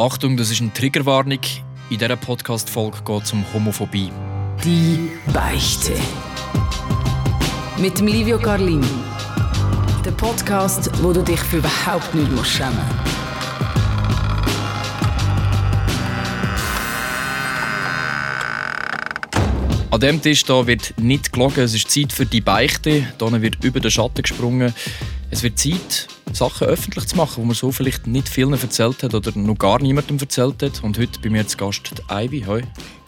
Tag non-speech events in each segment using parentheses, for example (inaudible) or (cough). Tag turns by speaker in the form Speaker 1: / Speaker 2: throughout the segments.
Speaker 1: Achtung, das ist eine Triggerwarnung. In dieser Podcast-Folge geht es um Homophobie.
Speaker 2: Die Beichte. Mit dem Livio Carlin. Der Podcast, wo du dich für überhaupt nicht musst schämen
Speaker 1: An diesem Tisch hier wird nicht gelogen, es ist Zeit für die Beichte. Hier wird über den Schatten gesprungen. Es wird Zeit, Sachen öffentlich zu machen, die man so vielleicht nicht vielen erzählt hat oder noch gar niemandem erzählt hat. Und heute bei mir zu Gast die Ivy. Hoi.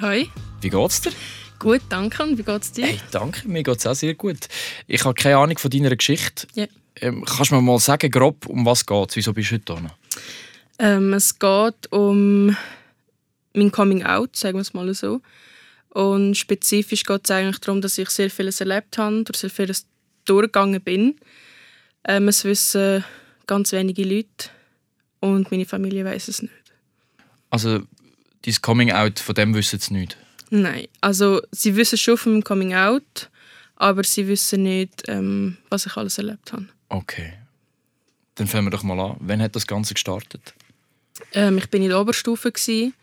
Speaker 3: Hoi.
Speaker 1: Wie geht's dir?
Speaker 3: Gut, danke. Und wie geht's dir?
Speaker 1: Hey, danke, mir geht's auch sehr gut. Ich habe keine Ahnung von deiner Geschichte.
Speaker 3: Ja.
Speaker 1: Ähm, kannst du mir mal sagen, grob, um was geht Wieso bist du heute hier?
Speaker 3: Ähm, es geht um mein Coming Out, sagen wir es mal so. Und spezifisch geht es eigentlich darum, dass ich sehr vieles erlebt habe, durch sehr vieles durchgegangen bin. Ähm, es wissen ganz wenige Leute und meine Familie weiß es nicht.
Speaker 1: Also, dein Coming Out, von dem wissen sie nicht?
Speaker 3: Nein, also sie wissen schon von meinem Coming Out, aber sie wissen nicht, ähm, was ich alles erlebt habe.
Speaker 1: Okay. Dann fangen wir doch mal an. Wann hat das Ganze gestartet?
Speaker 3: Ähm, ich bin in der Oberstufe gewesen,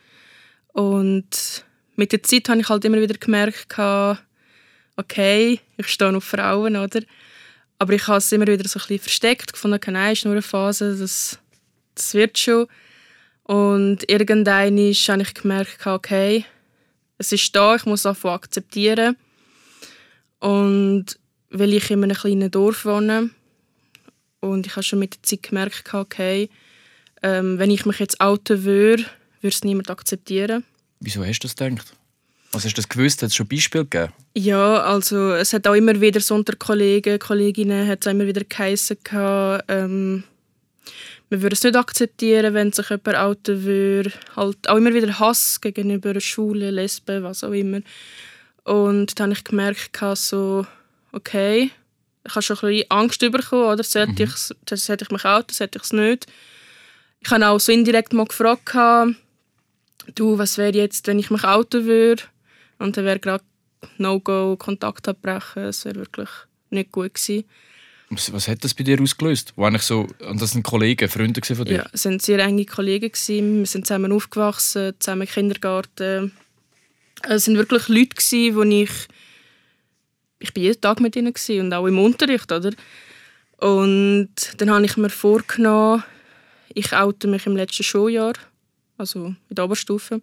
Speaker 3: und mit der Zeit habe ich halt immer wieder gemerkt, okay, ich stehe auf Frauen, oder? Aber ich habe es immer wieder so ein bisschen versteckt, gefunden, okay, nein, ist nur eine Phase, das, das wird schon. Und irgendwann habe ich gemerkt, okay, es ist da, ich muss es einfach akzeptieren. Und weil ich in einem kleinen Dorf wohne und ich habe schon mit der Zeit gemerkt, okay, ähm, wenn ich mich jetzt outen würde, würde es niemand akzeptieren.
Speaker 1: Wieso hast du das gedacht? Also hast du das gewusst? Hat es schon Beispiele gegeben?
Speaker 3: Ja, also es hat auch immer wieder so unter Kollegen, Kolleginnen hat es immer wieder geheissen, ähm, man würde es nicht akzeptieren, wenn sich jemand outen würde. Halt auch immer wieder Hass gegenüber Schwulen, Lesben, was auch immer. Und dann habe ich gemerkt, so, okay, ich habe schon ein bisschen Angst bekommen, oder? Sollte, mhm. ich, sollte ich mich outen, sollte ich es nicht? Ich habe auch so indirekt mal gefragt, du, was wäre jetzt, wenn ich mich outen würde? Und dann wäre gerade No-Go, Kontakt abbrechen. Das wäre wirklich nicht gut gewesen.
Speaker 1: Was, hat das bei dir ausgelöst? Wo eigentlich so, und das sind Kollegen, Freunde von dir?
Speaker 3: Ja, es waren sehr enge Kollegen. Gewesen. Wir sind zusammen aufgewachsen, zusammen im Kindergarten. Es waren wirklich Leute, gewesen, die ich... Ich war jeden Tag mit ihnen gewesen, und auch im Unterricht, oder? Und dann habe ich mir vorgenommen, ich oute mich im letzten Schuljahr, also in der Oberstufe.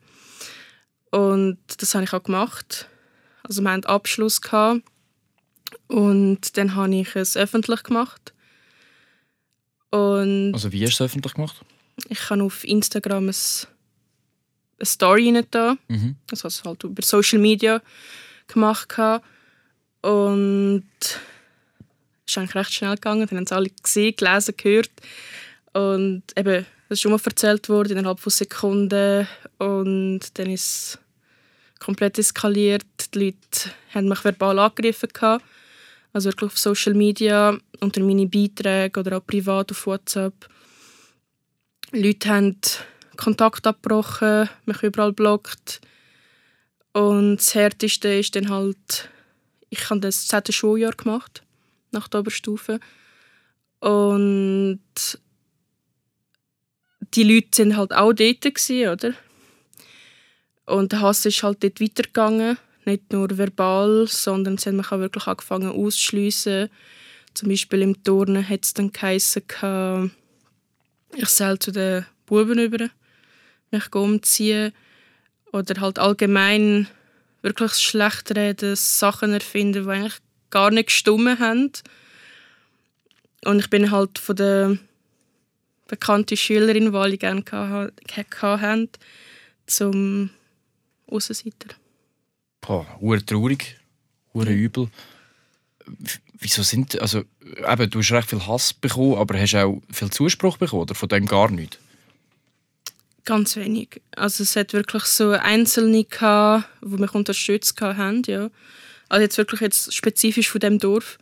Speaker 3: Und das habe ich auch gemacht. Also wir hatten Abschluss gehabt. und dann habe ich es öffentlich gemacht. Und
Speaker 1: also wie hast du es öffentlich gemacht?
Speaker 3: Ich habe auf Instagram ein, eine Story da. Mhm. Das habe ich halt über Social Media gemacht. Und es ist eigentlich recht schnell gegangen. Dann haben es alle gesehen, gelesen, gehört. Und eben, das ist schon mal erzählt worden innerhalb von Sekunden. Und dann ist es komplett eskaliert. Die Leute haben mich verbal angegriffen. Also wirklich auf Social Media, unter meine Beiträge oder auch privat auf WhatsApp. Leute haben Kontakt abgebrochen, mich überall blockt. Und das Härteste ist dann halt, ich habe das zehnte Schuljahr gemacht, nach der Oberstufe. Und die Leute sind halt auch dort, gewesen, oder? Und der Hass ist halt dort weitergegangen. Nicht nur verbal, sondern sie haben mich auch wirklich angefangen auszuschliessen. Zum Beispiel im Turnen hat es dann geheissen, ich soll zu den Buben über mich umziehen. Oder halt allgemein wirklich schlecht reden, Sachen erfinden, die eigentlich gar nicht gestummen haben. Und ich bin halt von der bekannten Schülerin, die alle gerne hatten, zum Aussenseiter.
Speaker 1: Boah, traurig, mhm. übel. Wieso sind, also eben, du hast recht viel Hass bekommen, aber hast auch viel Zuspruch bekommen oder von dem gar nicht?
Speaker 3: Ganz wenig. Also es hat wirklich so Einzelne gehabt, die mich unterstützt haben, ja. Also jetzt wirklich jetzt spezifisch von dem Dorf.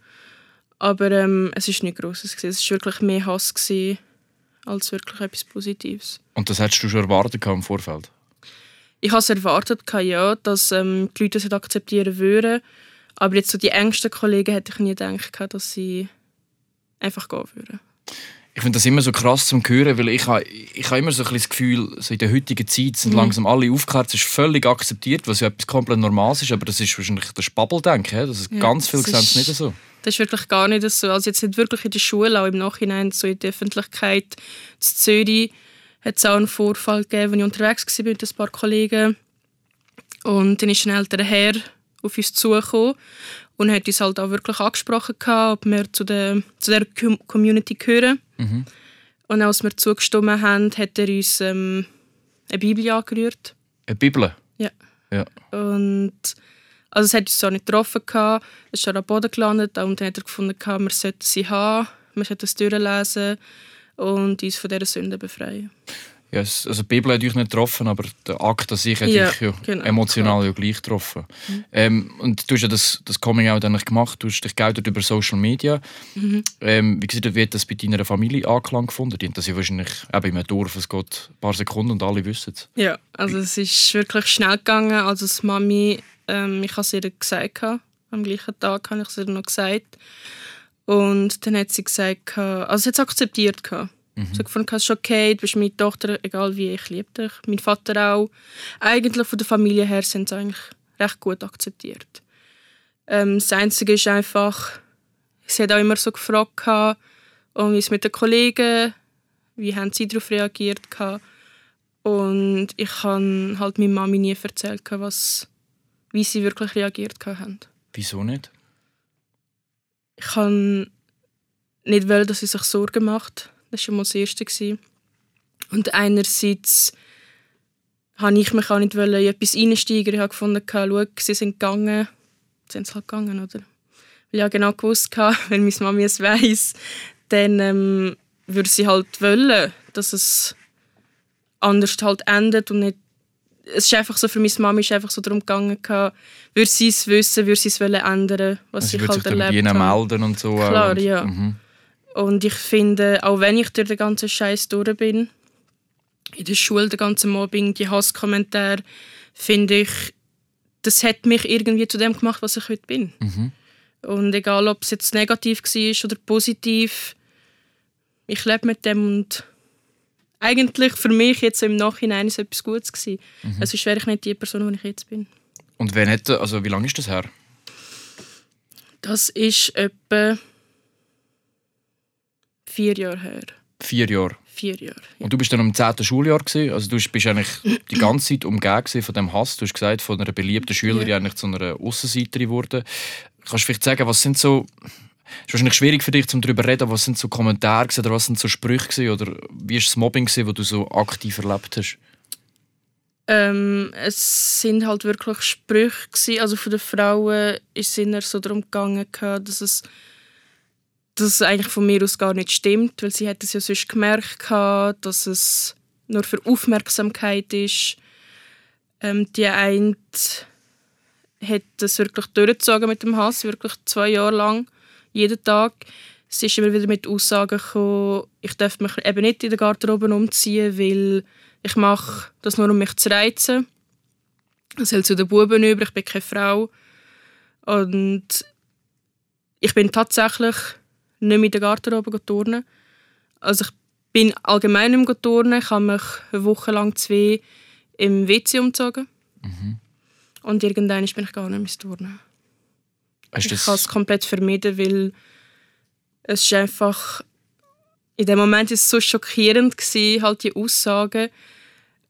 Speaker 3: Aber ähm, es ist nicht Grosses. Es war wirklich mehr Hass gewesen, als wirklich etwas Positives.
Speaker 1: Und das hättest du schon erwartet im Vorfeld?
Speaker 3: Ich habe erwartet, ja, dass ähm, die Leute das akzeptieren würden. Aber jetzt so die engsten Kollegen hätte ich nie gedacht, dass sie einfach gehen würden.
Speaker 1: Ich finde das immer so krass zum Hören, weil ich habe ich ha immer so ein das Gefühl, so in der heutigen Zeit sind mhm. langsam alle aufgeklärt, es ist völlig akzeptiert, was ja etwas komplett Normales ist, aber das ist wahrscheinlich das Babbeldenken. Das ist ja, ganz viel sehen es nicht so.
Speaker 3: Das ist wirklich gar nicht so. Also jetzt nicht wirklich in der Schule, auch im Nachhinein so in der Öffentlichkeit. In Zürich hat es auch einen Vorfall gegeben, als ich unterwegs war mit ein paar Kollegen. Und dann ist ein älterer Herr auf uns zugekommen und hat uns halt auch wirklich angesprochen, ob wir zu der, zu der Community gehören. Mhm. Und als wir zugestimmt haben, hat er uns ähm, eine Bibel angerührt.
Speaker 1: Eine Bibel?
Speaker 3: Ja.
Speaker 1: ja.
Speaker 3: Und also es hat uns so nicht getroffen, es ist schon am Boden gelandet und dann hat er gefunden, wir sollten sie haben, wir sollten es durchlesen und uns von dieser Sünde befreien.
Speaker 1: Ja, also die Bibel hat euch nicht getroffen, aber der Akt an sich hat ja, euch ja genau, emotional ja gleich getroffen. Mhm. Ähm, und du hast ja das, das Coming-out gemacht, du hast dich geoutet über Social Media. Mhm. Ähm, wie gesagt, hat das bei deiner Familie Anklang gefunden? Die haben das ja wahrscheinlich eben einem Dorf, es geht ein paar Sekunden und alle wissen es.
Speaker 3: Ja, also es ist wirklich schnell gegangen. Also die Mami, ähm, ich habe es ihr gesagt, am gleichen Tag habe ich es ihr noch gesagt. Und dann hat sie gesagt, also sie hat es akzeptiert. Gehabt. Mhm. So gefunden, es ist okay, du bist meine Tochter, egal wie, ich liebe dich. Mein Vater auch. Eigentlich von der Familie her sind sie eigentlich recht gut akzeptiert. Ähm, das Einzige ist einfach, sie hat auch immer so gefragt, und wie es mit den Kollegen, wie haben sie darauf reagiert. Und ich habe halt meiner Mami nie erzählt, was, wie sie wirklich reagiert haben.
Speaker 1: Wieso nicht?
Speaker 3: Ich kann nicht wollen, dass sie sich Sorgen macht. Das war schon mal das Erste. Und einerseits habe ich mich auch nicht in etwas einsteigen. Ich habe gefunden, schau, sie sind gegangen. Sind sie halt gegangen, oder? Weil ich genau gewusst, (laughs) wenn meine Mami es weiss, dann ähm, würde sie halt wollen, dass es anders halt endet und nicht es ist einfach so, für meine Mami ist einfach so darum gegangen, würde sie es wissen, würde sie es ändern, was also ich halt erlebt
Speaker 1: habe. melden und so.
Speaker 3: Klar, und, ja. Mhm. Und ich finde, auch wenn ich durch den ganzen Scheiß durch bin, in der Schule, der ganze Mobbing, die Hasskommentare, finde ich, das hat mich irgendwie zu dem gemacht, was ich heute bin. Mhm. Und egal, ob es jetzt negativ war oder positiv, ich lebe mit dem und eigentlich für mich jetzt im Nachhinein ist etwas Gutes gewesen. Mhm. Also wäre ich nicht die Person, die ich jetzt bin.
Speaker 1: Und wenn hätte, also wie lange ist das her?
Speaker 3: Das ist etwa Vier Jahre her.
Speaker 1: Vier Jahre?
Speaker 3: Vier Jahre.
Speaker 1: Ja. Und du bist dann im 10. Schuljahr gewesen. Also du bist eigentlich die ganze Zeit umgeben von dem Hass. Du hast gesagt, von einer beliebten Schülerin ja. eigentlich zu einer Außenseiterin geworden. Kannst du vielleicht sagen, was sind so ist wahrscheinlich schwierig für dich, um darüber zu reden, was sind so Kommentare oder was sind so Sprüche oder wie ist das Mobbing das du so aktiv erlebt hast?
Speaker 3: Ähm, es sind halt wirklich Sprüche gewesen. also von den Frauen ist es so darum gegangen, dass es dass es eigentlich von mir aus gar nicht stimmt, weil sie hat es ja sonst gemerkt, dass es nur für Aufmerksamkeit ist. Ähm, die eine hat es wirklich durchgezogen mit dem Hass, wirklich zwei Jahre lang, jeden Tag. Sie ist immer wieder mit Aussagen gekommen, ich darf mich eben nicht in der Garderobe umziehen, weil ich mache das nur, um mich zu reizen. Das hält zu den Buben über, ich bin keine Frau. Und ich bin tatsächlich nicht mehr in der Garderobe turnen. Also ich bin allgemein im turnen. Ich habe mich eine Woche lang zwei im WC umgezogen. Mhm. Und irgendwann bin ich gar nicht mehr turnen. Hast ich habe es komplett vermieden, weil es ist einfach in dem Moment ist es so schockierend gewesen, halt die Aussagen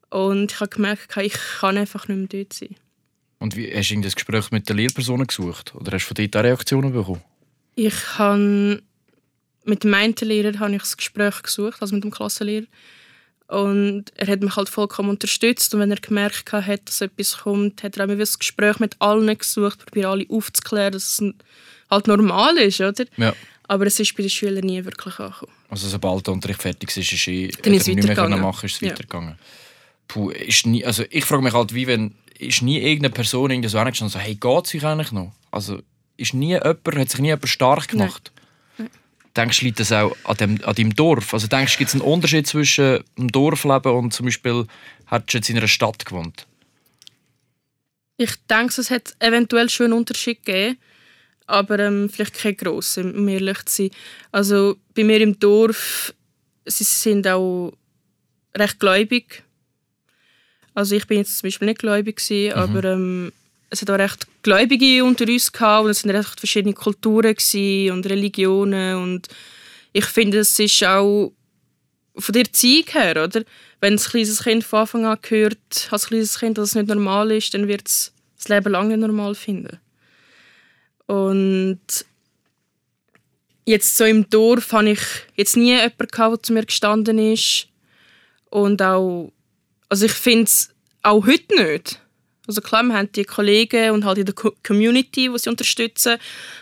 Speaker 3: und ich habe gemerkt, ich kann einfach nicht mehr dort sein.
Speaker 1: Und wie, hast du das Gespräch mit den Lehrpersonen gesucht oder hast du von dort Reaktionen bekommen?
Speaker 3: Ich habe mit dem einen Lehrer habe ich das Gespräch gesucht, also mit dem Klassenlehrer. Und er hat mich halt vollkommen unterstützt. Und wenn er gemerkt hat, dass etwas kommt, hat er auch das Gespräch mit allen gesucht, probiert alle aufzuklären, dass es halt normal ist, oder?
Speaker 1: Ja.
Speaker 3: Aber es ist bei den Schülern nie wirklich angekommen.
Speaker 1: Also sobald der Unterricht fertig ist, ist
Speaker 3: eh, Dann ist es nicht mehr
Speaker 1: machen, ist es ja. weitergegangen. Puh, ist nie, also ich frage mich halt, wie wenn ist nie irgendeine Person irgendwie so angestanden so, hey, geht es euch eigentlich noch? Also ist nie jemand, hat sich nie jemand stark gemacht? Nein. Denkst du, liegt das auch an, dem, an deinem Dorf? Also denkst du, gibt es einen Unterschied zwischen dem Dorfleben und zum Beispiel, hättest du jetzt in einer Stadt gewohnt?
Speaker 3: Ich denke, es hat eventuell schon einen Unterschied gegeben, aber ähm, vielleicht kein grosser, um ehrlich zu sein. Also bei mir im Dorf sie sind auch recht gläubig. Also ich bin jetzt zum Beispiel nicht gläubig gewesen, mhm. aber ähm, es hat auch recht Gläubige unter uns gehabt und es sind recht verschiedene Kulturen und Religionen und ich finde, es ist auch von der Zeit her, oder? Wenn ein kleines Kind von Anfang an hört, als kleines Kind, dass es nicht normal ist, dann wird es das Leben lang nicht normal finden. Und jetzt so im Dorf habe ich jetzt nie jemanden gehabt, der zu mir gestanden ist. Und auch, also ich finde es auch heute nicht. Also klar, wir haben die Kollegen und halt in der Community, die sie unterstützen.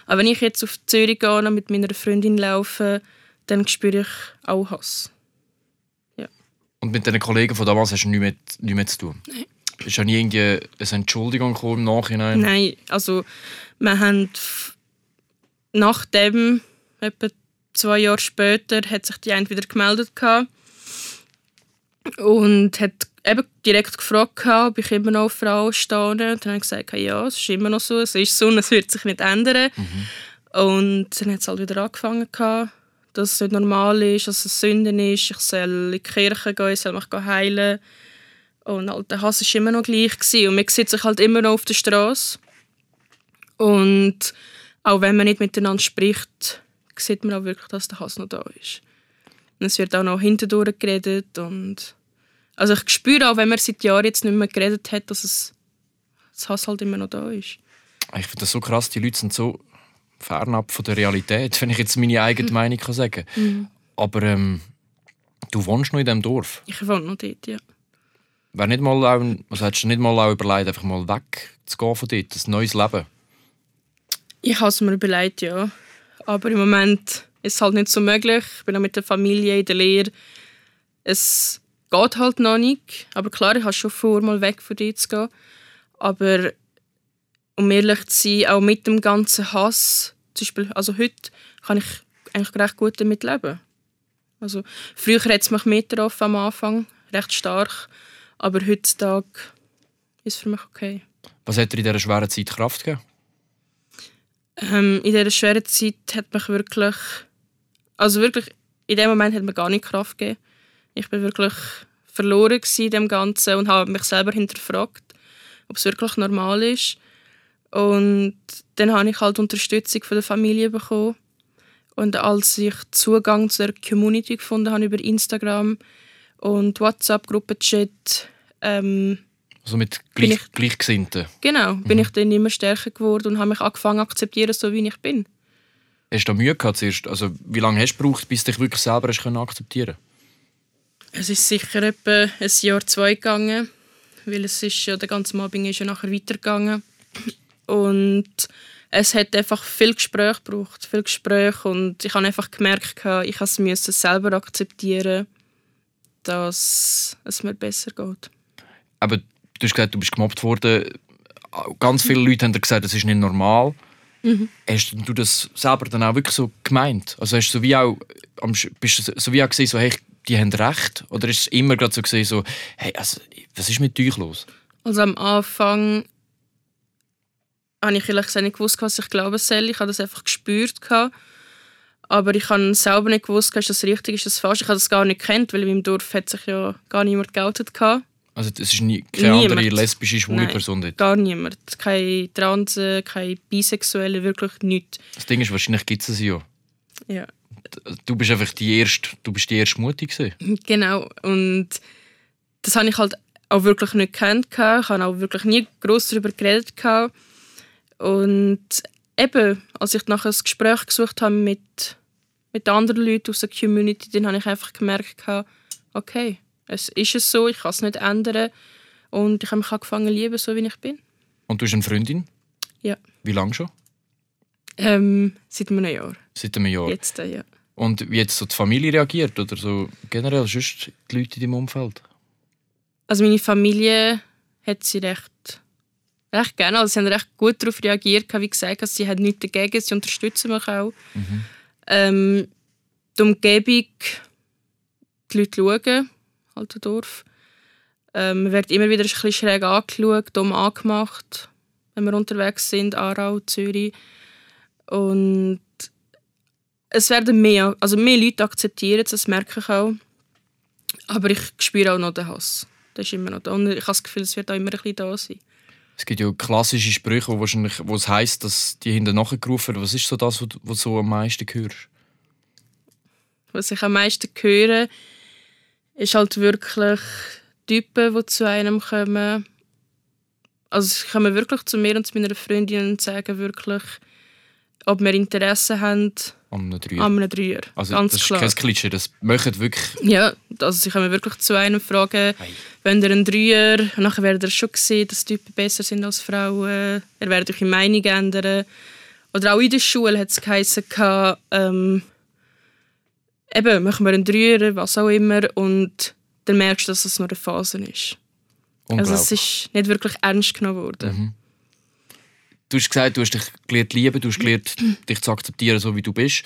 Speaker 3: Aber wenn ich jetzt auf Zürich gehe und mit meiner Freundin laufe, dann spüre ich auch Hass. Ja.
Speaker 1: Und mit den Kollegen von damals hast du nichts mehr, nichts mehr zu tun?
Speaker 3: Nein.
Speaker 1: Ist ja nie eine Entschuldigung im Nachhinein?
Speaker 3: Nein, also wir haben nach dem etwa zwei Jahre später hat sich die eine wieder gemeldet und hat eben direkt gefragt, ob ich immer noch auf Frau stehe. Und dann habe ich gesagt, ja, es ist immer noch so, es ist so und es wird sich nicht ändern. Mhm. Und dann hat es halt wieder angefangen, dass es nicht normal ist, dass es Sünde ist, ich soll in die Kirche gehen, ich soll mich heilen. Und halt, der Hass war immer noch gleich. Gewesen. Und man sieht sich halt immer noch auf der Straße. Und auch wenn man nicht miteinander spricht, sieht man auch wirklich, dass der Hass noch da ist. Und es wird auch noch hinterdurch geredet. Und also ich spüre auch, wenn man seit Jahren jetzt nicht mehr geredet hat, dass es, das Hass halt immer noch da ist.
Speaker 1: Ich finde das so krass, die Leute sind so fernab von der Realität, (laughs) wenn ich jetzt meine eigene mhm. Meinung kann sagen kann. Mhm. Aber ähm, du wohnst noch in diesem Dorf?
Speaker 3: Ich wohne noch dort, ja.
Speaker 1: Wäre nicht mal auch, also hättest du nicht mal auch überlegt, einfach mal wegzugehen von dort, ein neues Leben?
Speaker 3: Ich habe es mir überlegt, ja. Aber im Moment ist es halt nicht so möglich. Ich bin auch mit der Familie in der Lehre. Es geht halt noch nicht. Aber klar, ich habe schon vor, mal weg von dort zu gehen. Aber um ehrlich zu sein, auch mit dem ganzen Hass, zum Beispiel, also heute kann ich eigentlich recht gut damit leben. Also, früher hat es mich mehr getroffen am Anfang, recht stark. Aber heutzutage ist es für mich okay.
Speaker 1: Was hat dir in dieser schweren Zeit Kraft gegeben?
Speaker 3: Ähm, in dieser schweren Zeit hat mich wirklich, also wirklich, in dem Moment hat mir gar nicht Kraft gegeben. Ich bin wirklich verloren in dem Ganzen und habe mich selber hinterfragt, ob es wirklich normal ist. Und dann habe ich halt Unterstützung von der Familie bekommen. Und als ich Zugang zu der Community gefunden habe über Instagram und WhatsApp-Gruppenchat, ähm,
Speaker 1: also mit gleich, ich, Gleichgesinnten?
Speaker 3: Genau, bin mhm. ich dann immer stärker geworden und habe mich angefangen zu akzeptieren, so wie ich bin.
Speaker 1: Hast du da Mühe gehabt zuerst? Also wie lange hast du gebraucht, bis du dich wirklich selber hast akzeptieren
Speaker 3: Es ist sicher etwa ein Jahr, zwei gegangen, weil es ist ja, der ganze Mobbing ist ja nachher weitergegangen. Und es hat einfach viel Gespräch gebraucht, viel Gespräch und ich habe einfach gemerkt, ich es selber akzeptieren, dass es mir besser geht.
Speaker 1: Aber du hast gesagt, du bist gemobbt worden. Ganz viele Leute haben gesagt, das ist nicht normal. Mhm. Hast du das selber dann auch wirklich so gemeint? Also hast du so wie auch, bist du so wie auch gesehen, so, hey, die haben recht? Oder ist es immer gerade so gesehen, so, hey, also, was ist mit euch los?
Speaker 3: Also am Anfang habe ich ehrlich gesagt nicht gewusst, was ich glauben soll. Ich habe das einfach gespürt. Aber ich habe selber nicht gewusst, ist das richtig, ist das falsch. Ich habe das gar nicht kennt, weil in meinem Dorf hat sich ja gar niemand geoutet.
Speaker 1: Also es ist nie, keine niemand. andere lesbische, schwule
Speaker 3: Nein,
Speaker 1: Person dort?
Speaker 3: gar niemand. Keine Trans, keine Bisexuelle, wirklich nichts.
Speaker 1: Das Ding ist, wahrscheinlich gibt es ja.
Speaker 3: Ja.
Speaker 1: Du bist einfach die erste, du bist die erste Mutig
Speaker 3: Genau. Und das habe ich halt auch wirklich nicht gekannt. Ich habe auch wirklich nie groß darüber geredet. Und eben, als ich nachher ein Gespräch gesucht habe mit, mit anderen Leuten aus der Community, dann habe ich einfach gemerkt, okay, es ist es so, ich kann es nicht ändern. Und ich habe mich angefangen lieben, so wie ich bin.
Speaker 1: Und du hast eine Freundin?
Speaker 3: Ja.
Speaker 1: Wie lange schon?
Speaker 3: Ähm, seit einem Jahr.
Speaker 1: Seit einem Jahr?
Speaker 3: Jetzt, ja.
Speaker 1: Und wie hat so die Familie reagiert? Oder so generell sonst die Leute in deinem Umfeld?
Speaker 3: Also meine Familie hat sie recht recht gerne. Also sie haben recht gut darauf reagiert. Wie gesagt, also sie haben nichts dagegen, sie unterstützen mich auch. Mhm. Ähm, die Umgebung, die Leute schauen, im Dorf. Ähm, man wird immer wieder ein bisschen schräg angeschaut, dumm angemacht, wenn wir unterwegs sind, Aarau, Zürich. Und es werden mehr, also mehr Leute akzeptieren das merke ich auch. Aber ich spüre auch noch den Hass. Das ist immer noch da. Und ich habe das Gefühl, es wird auch immer ein bisschen da sein.
Speaker 1: Es gibt ja klassische Sprüche, wo, wahrscheinlich, wo es heisst, dass die hinten nachgerufen werden. Was ist so das, was du so am meisten hörst?
Speaker 3: Was ich am meisten höre, ist halt wirklich Typen, die zu einem kommen. Also sie kommen wirklich zu mir und zu meiner Freundin und sagen wirklich, ob wir Interesse haben
Speaker 1: an einem Dreier.
Speaker 3: An einem Dreier.
Speaker 1: Also
Speaker 3: Ganz
Speaker 1: das
Speaker 3: klar.
Speaker 1: ist kein Klischee, das möchten wirklich...
Speaker 3: Ja, also sie kommen wirklich zu einem fragen,
Speaker 1: Hey.
Speaker 3: wenn ihr einen Dreier, und nachher werdet ihr schon sehen, dass Typen besser sind als Frauen, ihr werdet eure Meinung ändern. Oder auch in der Schule hat es geheißen, ähm, eben, machen wir einen Dreier, was auch immer, und dann merkst du, dass es nur eine Phase ist. Also es ist nicht wirklich ernst genommen worden.
Speaker 1: Du hast gesagt, du hast dich gelernt lieben, du hast gelernt, dich zu akzeptieren, so wie du bist.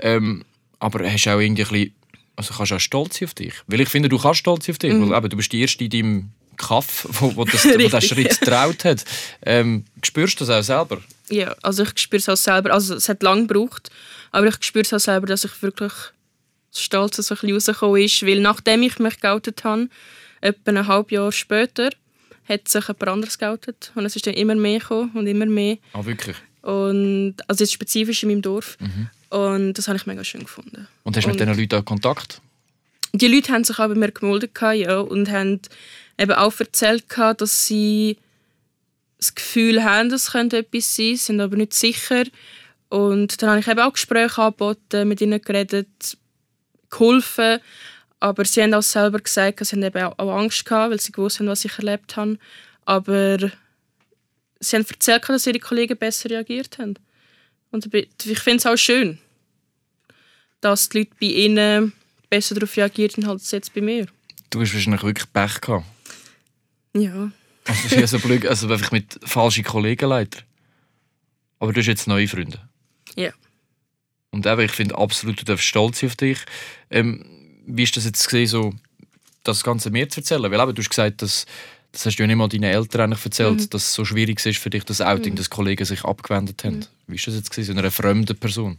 Speaker 1: Ähm, aber hast auch irgendwie ein bisschen, also kannst auch stolz sein auf dich. Weil ich finde, du kannst stolz sein auf dich, weil eben, du bist die Erste in deinem Kaff, wo, wo, das, (laughs) wo den Schritt getraut hat. Ähm, spürst du das auch selber?
Speaker 3: Ja, also ich spüre es auch selber. Also es hat lange gebraucht, aber ich spüre es auch selber, dass ich wirklich stolz so ein bisschen rausgekommen ist, weil nachdem ich mich geoutet habe, etwa ein halbes Jahr später, hat sich jemand anderes geoutet und es ist dann immer mehr gekommen und immer mehr.
Speaker 1: Ah, wirklich?
Speaker 3: Und, also jetzt spezifisch in meinem Dorf. Und das habe ich mega schön gefunden.
Speaker 1: Und hast du mit diesen Leuten auch Kontakt?
Speaker 3: Die Leute haben sich auch bei mir gemeldet ja, und haben eben auch erzählt, dass sie das Gefühl haben, es könnte etwas sein, sind aber nicht sicher. Und dann habe ich eben auch Gespräche angeboten, mit ihnen geredet, geholfen. Aber sie haben auch selber gesagt, sie haben eben auch Angst gehabt, weil sie gewusst haben, was ich erlebt habe. Aber sie haben erzählt, dass ihre Kollegen besser reagiert haben. Und ich finde es auch schön, dass die Leute bei ihnen besser darauf reagiert haben als jetzt bei mir.
Speaker 1: Du hast wahrscheinlich wirklich Pech gehabt.
Speaker 3: Ja.
Speaker 1: Also, das ist ja so blöd, also einfach mit falschen Kollegen leider. Aber du hast jetzt neue Freunde.
Speaker 3: Ja.
Speaker 1: Und eben, ich finde absolut, du darfst stolz auf dich. Ähm, wie ist das jetzt gesehen, so das Ganze mir zu erzählen? Weil eben, du hast gesagt, dass, das hast du ja nicht mal deinen Eltern eigentlich erzählt, dass es so schwierig ist für dich, das Outing, dass Kollegen sich abgewendet haben. Wie ist das jetzt gesehen, so einer fremden Person?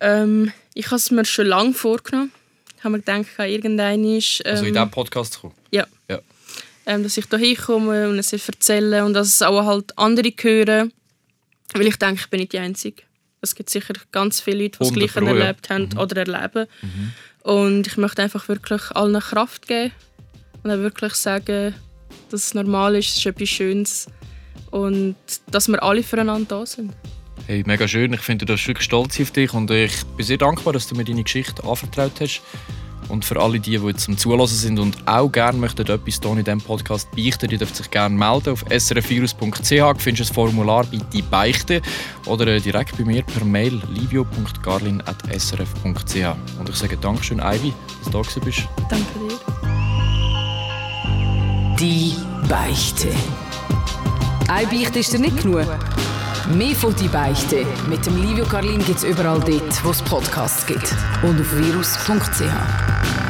Speaker 3: Ähm, ich habe es mir schon lange vorgenommen. Ich habe mir gedacht, irgendein ist, ähm,
Speaker 1: Also in diesem Podcast kommen?
Speaker 3: ja,
Speaker 1: Ja.
Speaker 3: ähm, dass ich da hinkomme und es erzähle und dass es auch halt andere hören. Weil ich denke, ich bin nicht die Einzige. Es gibt sicher ganz viele Leute, die das
Speaker 1: 100
Speaker 3: Gleiche erlebt haben oder erleben. Und ich möchte einfach wirklich allen Kraft geben und auch wirklich sagen, dass es normal ist, es ist etwas Schönes und dass wir alle füreinander da sind.
Speaker 1: Hey, mega schön. Ich finde, du bist wirklich stolz auf dich und ich bin sehr dankbar, dass du mir deine Geschichte anvertraut hast. Und für alle, die, die jetzt zum Zulassen sind und auch gerne möchten etwas hier in diesem Podcast beichten, die dürfen sich gerne melden. Auf srfvirus.ch findest du ein Formular bei «Die Beichte» oder äh, direkt bei mir per Mail livio.garlin.srf.ch. Und ich sage Dankeschön, Ivy, dass du da gewesen bist.
Speaker 3: Danke dir.
Speaker 2: Die Beichte. Eine Beichte ist dir nicht genug. Mehr von «Die Beichte» mit dem Livio Carlin gibt es überall dort, wo es Podcasts gibt. Und auf virus.ch.